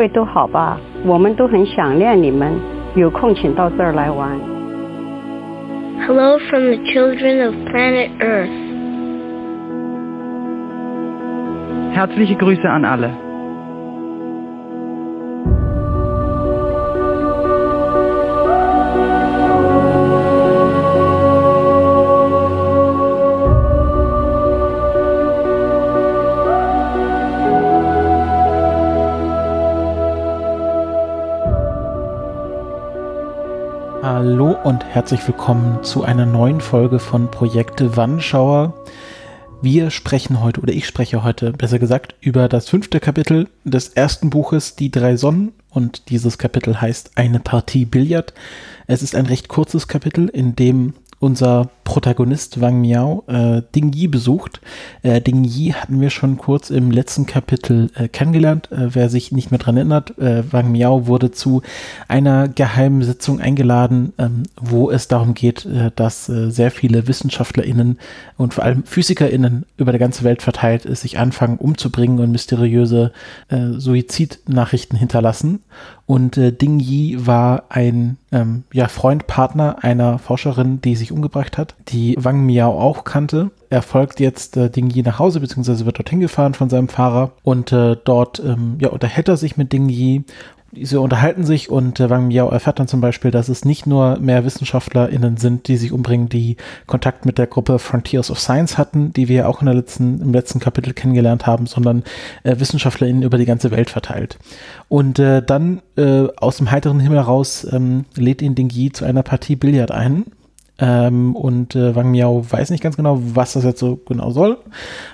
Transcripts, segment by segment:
各位都好吧？我们都很想念你们，有空请到这儿来玩。Hello from the children of planet Earth. Herzliche Grüße an alle. Und herzlich willkommen zu einer neuen Folge von Projekte Wannschauer. Wir sprechen heute, oder ich spreche heute, besser gesagt, über das fünfte Kapitel des ersten Buches Die drei Sonnen und dieses Kapitel heißt Eine Partie Billard. Es ist ein recht kurzes Kapitel, in dem unser Protagonist Wang Miao äh, Ding Yi besucht. Äh, Ding Yi hatten wir schon kurz im letzten Kapitel äh, kennengelernt. Äh, wer sich nicht mehr dran erinnert, äh, Wang Miao wurde zu einer geheimen Sitzung eingeladen, ähm, wo es darum geht, äh, dass sehr viele WissenschaftlerInnen und vor allem PhysikerInnen über der ganze Welt verteilt sich anfangen umzubringen und mysteriöse Suizidnachrichten hinterlassen. Und äh, Ding Yi war ein ähm, ja, Freund, Partner einer Forscherin, die sich umgebracht hat, die Wang Miao auch kannte. Er folgt jetzt äh, Ding Yi nach Hause, beziehungsweise wird dorthin gefahren von seinem Fahrer und äh, dort ähm, ja, unterhält er sich mit Ding Yi diese unterhalten sich und äh, Wang Miao erfährt dann zum Beispiel, dass es nicht nur mehr WissenschaftlerInnen sind, die sich umbringen, die Kontakt mit der Gruppe Frontiers of Science hatten, die wir auch in der letzten, im letzten Kapitel kennengelernt haben, sondern äh, WissenschaftlerInnen über die ganze Welt verteilt. Und äh, dann äh, aus dem heiteren Himmel heraus ähm, lädt ihn Ding Yi zu einer Partie Billard ein. Ähm, und äh, Wang Miao weiß nicht ganz genau, was das jetzt so genau soll,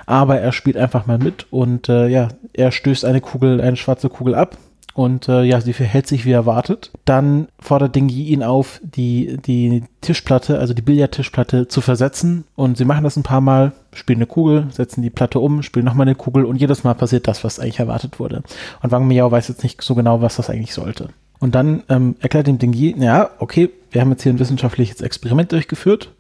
aber er spielt einfach mal mit und äh, ja, er stößt eine Kugel, eine schwarze Kugel ab und äh, ja, sie verhält sich wie erwartet. Dann fordert Ding Yi ihn auf, die, die Tischplatte, also die Billardtischplatte zu versetzen und sie machen das ein paar Mal, spielen eine Kugel, setzen die Platte um, spielen nochmal eine Kugel und jedes Mal passiert das, was eigentlich erwartet wurde. Und Wang Miao weiß jetzt nicht so genau, was das eigentlich sollte. Und dann ähm, erklärt ihm Ding Yi, ja, okay, wir haben jetzt hier ein wissenschaftliches Experiment durchgeführt.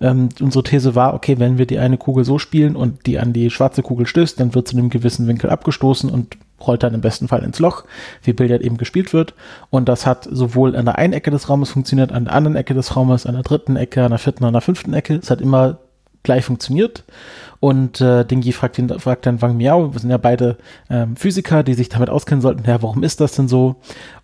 Ähm, unsere These war, okay, wenn wir die eine Kugel so spielen und die an die schwarze Kugel stößt, dann wird zu einem gewissen Winkel abgestoßen und rollt dann im besten Fall ins Loch, wie Billard eben gespielt wird. Und das hat sowohl an der einen Ecke des Raumes funktioniert, an der anderen Ecke des Raumes, an der dritten Ecke, an der vierten, an der fünften Ecke. Es hat immer gleich funktioniert. Und äh, Dingy fragt, ihn, fragt dann Wang Miao, wir sind ja beide ähm, Physiker, die sich damit auskennen sollten, ja, warum ist das denn so?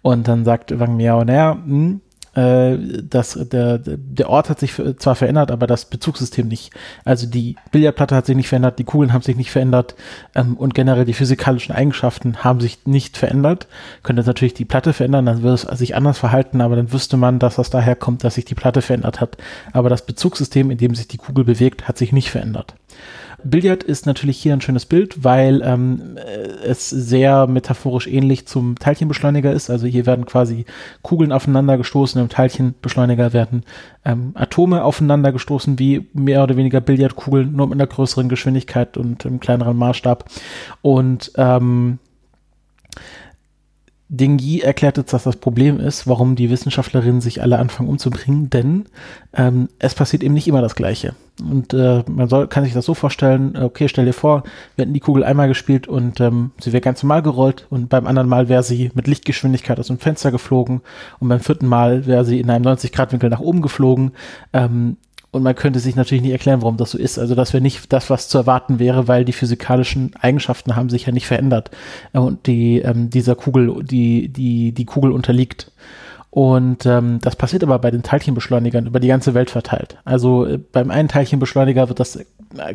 Und dann sagt Wang Miao, naja, hm, äh, das, der, der Ort hat sich zwar verändert, aber das Bezugssystem nicht. Also die Billardplatte hat sich nicht verändert, die Kugeln haben sich nicht verändert ähm, und generell die physikalischen Eigenschaften haben sich nicht verändert. Könnte natürlich die Platte verändern, dann würde es sich anders verhalten, aber dann wüsste man, dass das daher kommt, dass sich die Platte verändert hat. Aber das Bezugssystem, in dem sich die Kugel bewegt, hat sich nicht verändert. Billard ist natürlich hier ein schönes Bild, weil ähm, es sehr metaphorisch ähnlich zum Teilchenbeschleuniger ist. Also hier werden quasi Kugeln aufeinander gestoßen, im Teilchenbeschleuniger werden ähm, Atome aufeinander gestoßen, wie mehr oder weniger Billardkugeln, nur mit einer größeren Geschwindigkeit und im kleineren Maßstab. Und ähm, Ding Yi erklärt jetzt, dass das Problem ist, warum die Wissenschaftlerinnen sich alle anfangen umzubringen, denn ähm, es passiert eben nicht immer das Gleiche. Und äh, man soll, kann sich das so vorstellen, okay, stell dir vor, wir hätten die Kugel einmal gespielt und ähm, sie wäre ganz normal gerollt und beim anderen Mal wäre sie mit Lichtgeschwindigkeit aus dem Fenster geflogen und beim vierten Mal wäre sie in einem 90-Grad-Winkel nach oben geflogen. Ähm, und man könnte sich natürlich nicht erklären, warum das so ist. Also das wäre nicht das, was zu erwarten wäre, weil die physikalischen Eigenschaften haben sich ja nicht verändert. Und die, ähm, dieser Kugel, die, die, die Kugel unterliegt. Und ähm, das passiert aber bei den Teilchenbeschleunigern über die ganze Welt verteilt. Also äh, beim einen Teilchenbeschleuniger wird das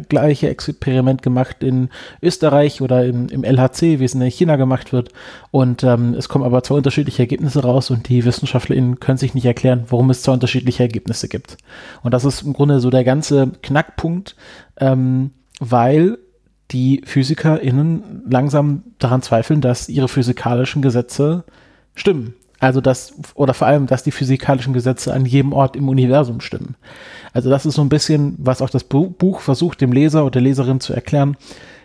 gleiche Experiment gemacht in Österreich oder im, im LHC, wie es in China gemacht wird. Und ähm, es kommen aber zwei unterschiedliche Ergebnisse raus und die WissenschaftlerInnen können sich nicht erklären, warum es zwei unterschiedliche Ergebnisse gibt. Und das ist im Grunde so der ganze Knackpunkt, ähm, weil die PhysikerInnen langsam daran zweifeln, dass ihre physikalischen Gesetze stimmen. Also dass, oder vor allem, dass die physikalischen Gesetze an jedem Ort im Universum stimmen. Also das ist so ein bisschen, was auch das Buch versucht, dem Leser oder der Leserin zu erklären.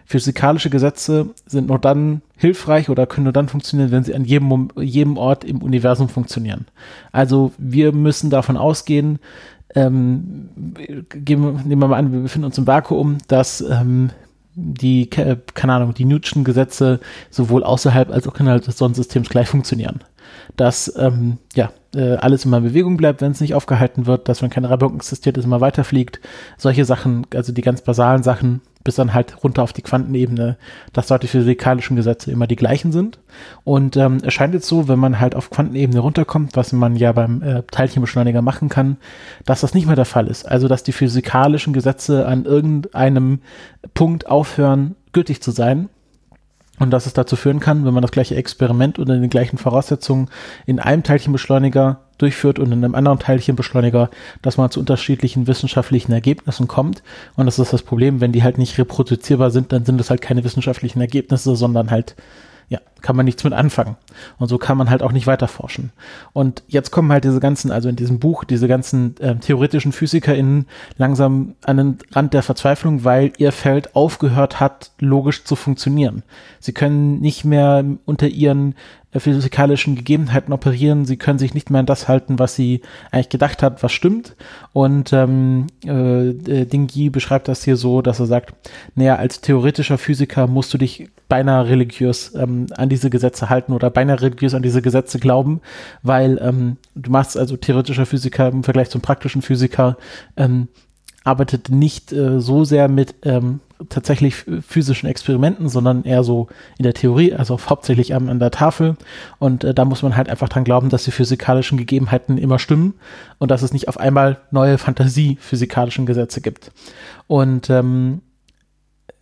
Physikalische Gesetze sind nur dann hilfreich oder können nur dann funktionieren, wenn sie an jedem, jedem Ort im Universum funktionieren. Also wir müssen davon ausgehen, ähm, geben, nehmen wir mal an, wir befinden uns im Vakuum, dass ähm, die, keine Ahnung, die Newton'schen Gesetze sowohl außerhalb als auch innerhalb des Sonnensystems gleich funktionieren. Dass ähm, ja, äh, alles immer in Bewegung bleibt, wenn es nicht aufgehalten wird, dass wenn keine Reibung existiert, es immer weiterfliegt. Solche Sachen, also die ganz basalen Sachen, bis dann halt runter auf die Quantenebene, dass dort die physikalischen Gesetze immer die gleichen sind. Und ähm, es scheint jetzt so, wenn man halt auf Quantenebene runterkommt, was man ja beim äh, Teilchenbeschleuniger machen kann, dass das nicht mehr der Fall ist. Also dass die physikalischen Gesetze an irgendeinem Punkt aufhören, gültig zu sein. Und dass es dazu führen kann, wenn man das gleiche Experiment unter den gleichen Voraussetzungen in einem Teilchenbeschleuniger durchführt und in einem anderen Teilchenbeschleuniger, dass man zu unterschiedlichen wissenschaftlichen Ergebnissen kommt. Und das ist das Problem, wenn die halt nicht reproduzierbar sind, dann sind das halt keine wissenschaftlichen Ergebnisse, sondern halt ja, kann man nichts mit anfangen. Und so kann man halt auch nicht weiter forschen. Und jetzt kommen halt diese ganzen, also in diesem Buch, diese ganzen äh, theoretischen PhysikerInnen langsam an den Rand der Verzweiflung, weil ihr Feld aufgehört hat, logisch zu funktionieren. Sie können nicht mehr unter ihren physikalischen Gegebenheiten operieren. Sie können sich nicht mehr an das halten, was sie eigentlich gedacht hat, was stimmt. Und ähm, äh, Dingyi beschreibt das hier so, dass er sagt, naja, als theoretischer Physiker musst du dich beinahe religiös ähm, an diese Gesetze halten oder beinahe religiös an diese Gesetze glauben, weil ähm, du machst also theoretischer Physiker im Vergleich zum praktischen Physiker ähm, arbeitet nicht äh, so sehr mit ähm, tatsächlich physischen Experimenten, sondern eher so in der Theorie, also hauptsächlich an, der Tafel. Und äh, da muss man halt einfach dran glauben, dass die physikalischen Gegebenheiten immer stimmen und dass es nicht auf einmal neue Fantasie-physikalischen Gesetze gibt. Und ähm,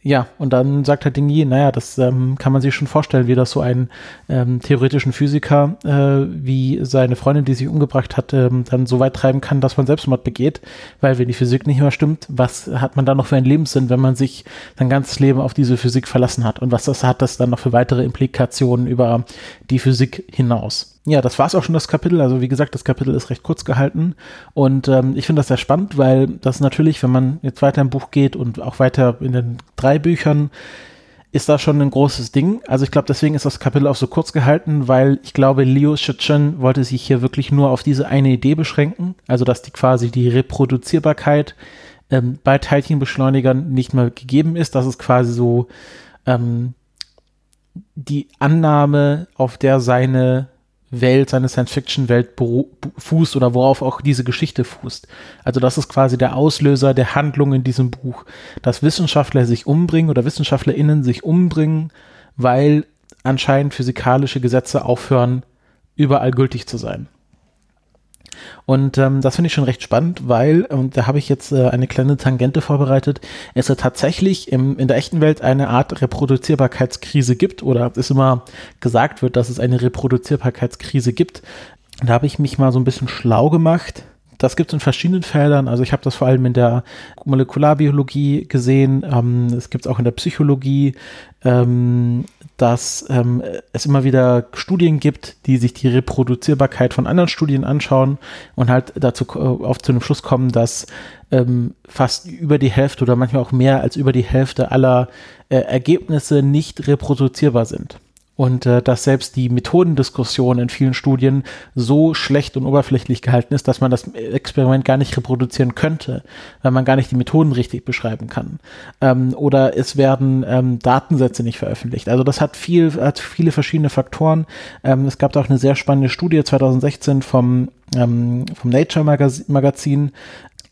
ja, und dann sagt halt Dingy, naja, das ähm, kann man sich schon vorstellen, wie das so einen ähm, theoretischen Physiker äh, wie seine Freundin, die sich umgebracht hat, ähm, dann so weit treiben kann, dass man Selbstmord begeht. Weil wenn die Physik nicht mehr stimmt, was hat man dann noch für einen Lebenssinn, wenn man sich sein ganzes Leben auf diese Physik verlassen hat? Und was das hat das dann noch für weitere Implikationen über die Physik hinaus? ja, das war es auch schon, das Kapitel. Also wie gesagt, das Kapitel ist recht kurz gehalten. Und ähm, ich finde das sehr spannend, weil das natürlich, wenn man jetzt weiter im Buch geht und auch weiter in den drei Büchern, ist da schon ein großes Ding. Also ich glaube, deswegen ist das Kapitel auch so kurz gehalten, weil ich glaube, Liu Shichen wollte sich hier wirklich nur auf diese eine Idee beschränken. Also dass die quasi die Reproduzierbarkeit ähm, bei Teilchenbeschleunigern nicht mehr gegeben ist. Das ist quasi so ähm, die Annahme, auf der seine Welt, seine Science-Fiction-Welt fußt oder worauf auch diese Geschichte fußt. Also das ist quasi der Auslöser der Handlung in diesem Buch, dass Wissenschaftler sich umbringen oder WissenschaftlerInnen sich umbringen, weil anscheinend physikalische Gesetze aufhören, überall gültig zu sein. Und ähm, das finde ich schon recht spannend, weil, und da habe ich jetzt äh, eine kleine Tangente vorbereitet, es ja tatsächlich im, in der echten Welt eine Art Reproduzierbarkeitskrise gibt oder es immer gesagt wird, dass es eine Reproduzierbarkeitskrise gibt. Da habe ich mich mal so ein bisschen schlau gemacht. Das gibt es in verschiedenen Feldern. Also ich habe das vor allem in der Molekularbiologie gesehen. Ähm, es gibt es auch in der Psychologie. Ähm, dass ähm, es immer wieder Studien gibt, die sich die Reproduzierbarkeit von anderen Studien anschauen und halt dazu äh, auf zu dem Schluss kommen, dass ähm, fast über die Hälfte oder manchmal auch mehr als über die Hälfte aller äh, Ergebnisse nicht reproduzierbar sind und äh, dass selbst die Methodendiskussion in vielen Studien so schlecht und oberflächlich gehalten ist, dass man das Experiment gar nicht reproduzieren könnte, weil man gar nicht die Methoden richtig beschreiben kann. Ähm, oder es werden ähm, Datensätze nicht veröffentlicht. Also das hat viel, hat viele verschiedene Faktoren. Ähm, es gab auch eine sehr spannende Studie 2016 vom ähm, vom Nature Magazin,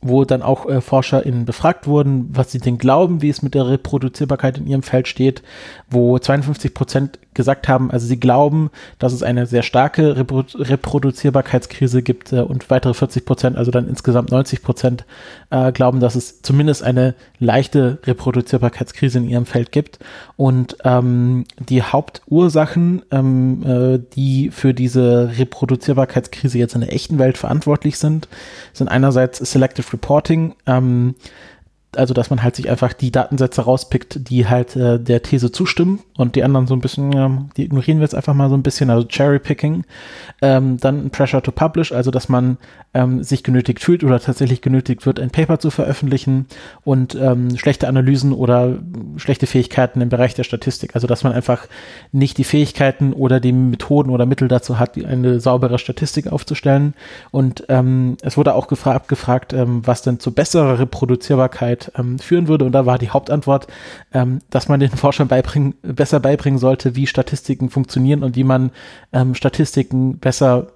wo dann auch äh, ForscherInnen befragt wurden, was sie denn glauben, wie es mit der Reproduzierbarkeit in ihrem Feld steht, wo 52 Prozent gesagt haben, also sie glauben, dass es eine sehr starke Repro Reproduzierbarkeitskrise gibt äh, und weitere 40 Prozent, also dann insgesamt 90 Prozent, äh, glauben, dass es zumindest eine leichte Reproduzierbarkeitskrise in ihrem Feld gibt. Und ähm, die Hauptursachen, ähm, äh, die für diese Reproduzierbarkeitskrise jetzt in der echten Welt verantwortlich sind, sind einerseits Selective Reporting, ähm, also dass man halt sich einfach die Datensätze rauspickt, die halt äh, der These zustimmen und die anderen so ein bisschen, ja, die ignorieren wir jetzt einfach mal so ein bisschen, also Cherry-Picking. Ähm, dann Pressure to Publish, also dass man ähm, sich genötigt fühlt oder tatsächlich genötigt wird, ein Paper zu veröffentlichen und ähm, schlechte Analysen oder schlechte Fähigkeiten im Bereich der Statistik. Also dass man einfach nicht die Fähigkeiten oder die Methoden oder Mittel dazu hat, eine saubere Statistik aufzustellen. Und ähm, es wurde auch gefra gefragt, ähm, was denn zu besserer Reproduzierbarkeit Ähm, führen würde. Und da war die Hauptantwort, ähm, dass man den Forschern beibringen, besser beibringen sollte, wie Statistiken funktionieren und wie man ähm, Statistiken besser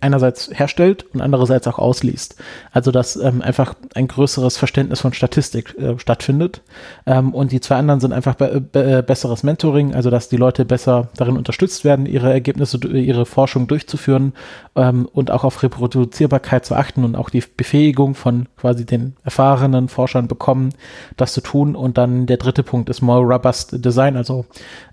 einerseits herstellt und andererseits auch ausliest. Also dass ähm, einfach ein größeres Verständnis von Statistik äh, stattfindet. Ähm, und die zwei anderen sind einfach be be besseres Mentoring, also dass die Leute besser darin unterstützt werden, ihre Ergebnisse, ihre Forschung durchzuführen ähm, und auch auf Reproduzierbarkeit zu achten und auch die Befähigung von quasi den erfahrenen Forschern bekommen, das zu tun. Und dann der dritte Punkt ist more robust Design, also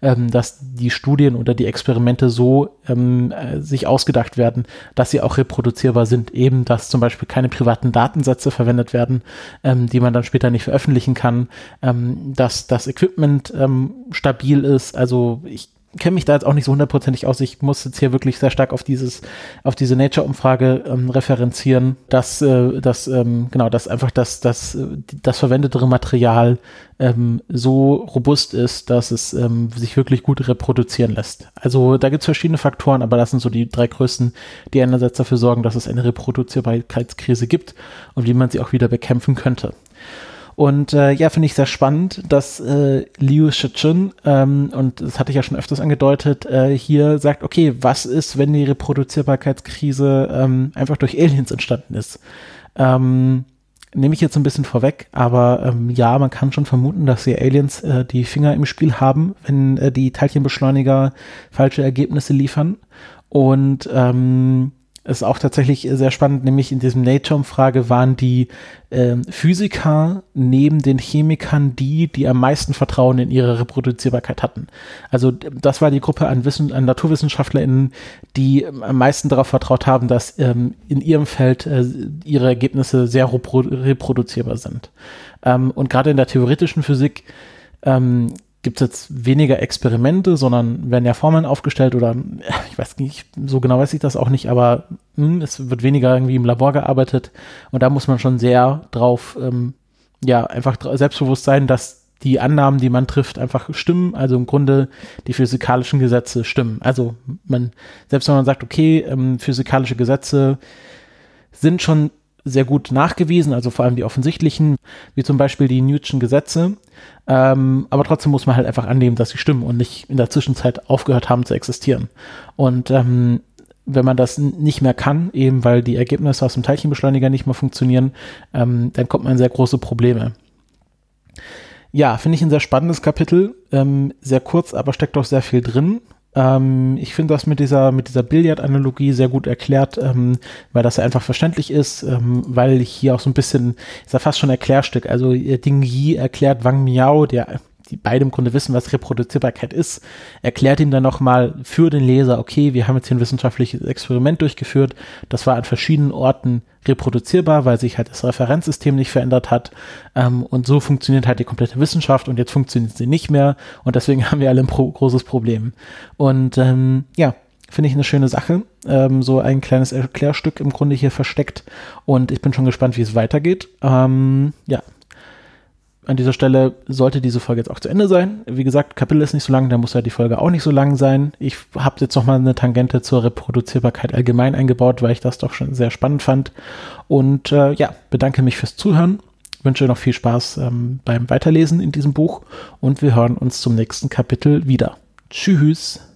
ähm, dass die Studien oder die Experimente so ähm, äh, sich ausgedacht werden, dass sie auch reproduzierbar sind. Eben, dass zum Beispiel keine privaten Datensätze verwendet werden, ähm, die man dann später nicht veröffentlichen kann, ähm, dass das Equipment ähm, stabil ist. Also ich kenne mich da jetzt auch nicht so hundertprozentig aus. Ich muss jetzt hier wirklich sehr stark auf dieses, auf diese Nature-Umfrage ähm, referenzieren, dass, äh, dass ähm, genau, dass einfach das, das, das verwendetere Material ähm, so robust ist, dass es ähm, sich wirklich gut reproduzieren lässt. Also da gibt es verschiedene Faktoren, aber das sind so die drei größten, die einerseits dafür sorgen, dass es eine Reproduzierbarkeitskrise gibt und wie man sie auch wieder bekämpfen könnte. Und äh, ja, finde ich sehr spannend, dass äh, Liu Shichun, ähm, und das hatte ich ja schon öfters angedeutet, äh, hier sagt, okay, was ist, wenn die Reproduzierbarkeitskrise ähm, einfach durch Aliens entstanden ist? Ähm, nehme ich jetzt ein bisschen vorweg, aber ähm, ja, man kann schon vermuten, dass die Aliens äh, die Finger im Spiel haben, wenn äh, die Teilchenbeschleuniger falsche Ergebnisse liefern. Und ähm, ist auch tatsächlich sehr spannend, nämlich in diesem Nature-Umfrage waren die äh, Physiker neben den Chemikern die, die am meisten Vertrauen in ihre Reproduzierbarkeit hatten. Also das war die Gruppe an, Wissen, an NaturwissenschaftlerInnen, die am meisten darauf vertraut haben, dass ähm, in ihrem Feld äh, ihre Ergebnisse sehr repro reproduzierbar sind. Ähm, und gerade in der theoretischen Physik ähm, gibt es jetzt weniger Experimente, sondern werden ja Formeln aufgestellt oder ich weiß nicht, so genau weiß ich das auch nicht, aber mh, hm, es wird weniger irgendwie im Labor gearbeitet und da muss man schon sehr drauf, ähm, ja, einfach selbstbewusst sein, dass die Annahmen, die man trifft, einfach stimmen. Also im Grunde die physikalischen Gesetze stimmen. Also man, selbst wenn man sagt, okay, ähm, physikalische Gesetze sind schon sehr gut nachgewiesen, also vor allem die offensichtlichen, wie zum Beispiel die Newton'schen Gesetze. Ähm, aber trotzdem muss man halt einfach annehmen, dass sie stimmen und nicht in der Zwischenzeit aufgehört haben zu existieren. Und ähm, wenn man das nicht mehr kann, eben weil die Ergebnisse aus dem Teilchenbeschleuniger nicht mehr funktionieren, ähm, dann kommt man in sehr große Probleme. Ja, finde ich ein sehr spannendes Kapitel, ähm, sehr kurz, aber steckt doch sehr viel drin. Ähm, ich finde das mit dieser, mit dieser Billard-Analogie sehr gut erklärt, ähm, weil das einfach verständlich ist, ähm, weil hier auch so ein bisschen, ist ja fast schon Erklärstück. Also Ding Yi erklärt Wang Miao, der die beide im Grunde wissen, was Reproduzierbarkeit ist, erklärt ihm dann nochmal für den Leser, okay, wir haben jetzt hier ein wissenschaftliches Experiment durchgeführt, das war an verschiedenen Orten reproduzierbar, weil sich halt das Referenzsystem nicht verändert hat ähm, und so funktioniert halt die komplette Wissenschaft und jetzt funktioniert sie nicht mehr und deswegen haben wir alle ein pro großes Problem. Und ähm, ja, finde ich eine schöne Sache. Ähm, so ein kleines Erklärstück im Grunde hier versteckt. Und ich bin schon gespannt, wie es weitergeht. Ähm, ja, an dieser Stelle sollte diese Folge jetzt auch zu Ende sein. Wie gesagt, Kapitel ist nicht so lang, da muss ja die Folge auch nicht so lang sein. Ich habe jetzt noch mal eine Tangente zur Reproduzierbarkeit allgemein eingebaut, weil ich das doch schon sehr spannend fand. Und äh, ja, bedanke mich fürs Zuhören, wünsche noch viel Spaß ähm, beim Weiterlesen in diesem Buch und wir hören uns zum nächsten Kapitel wieder. Tschüss.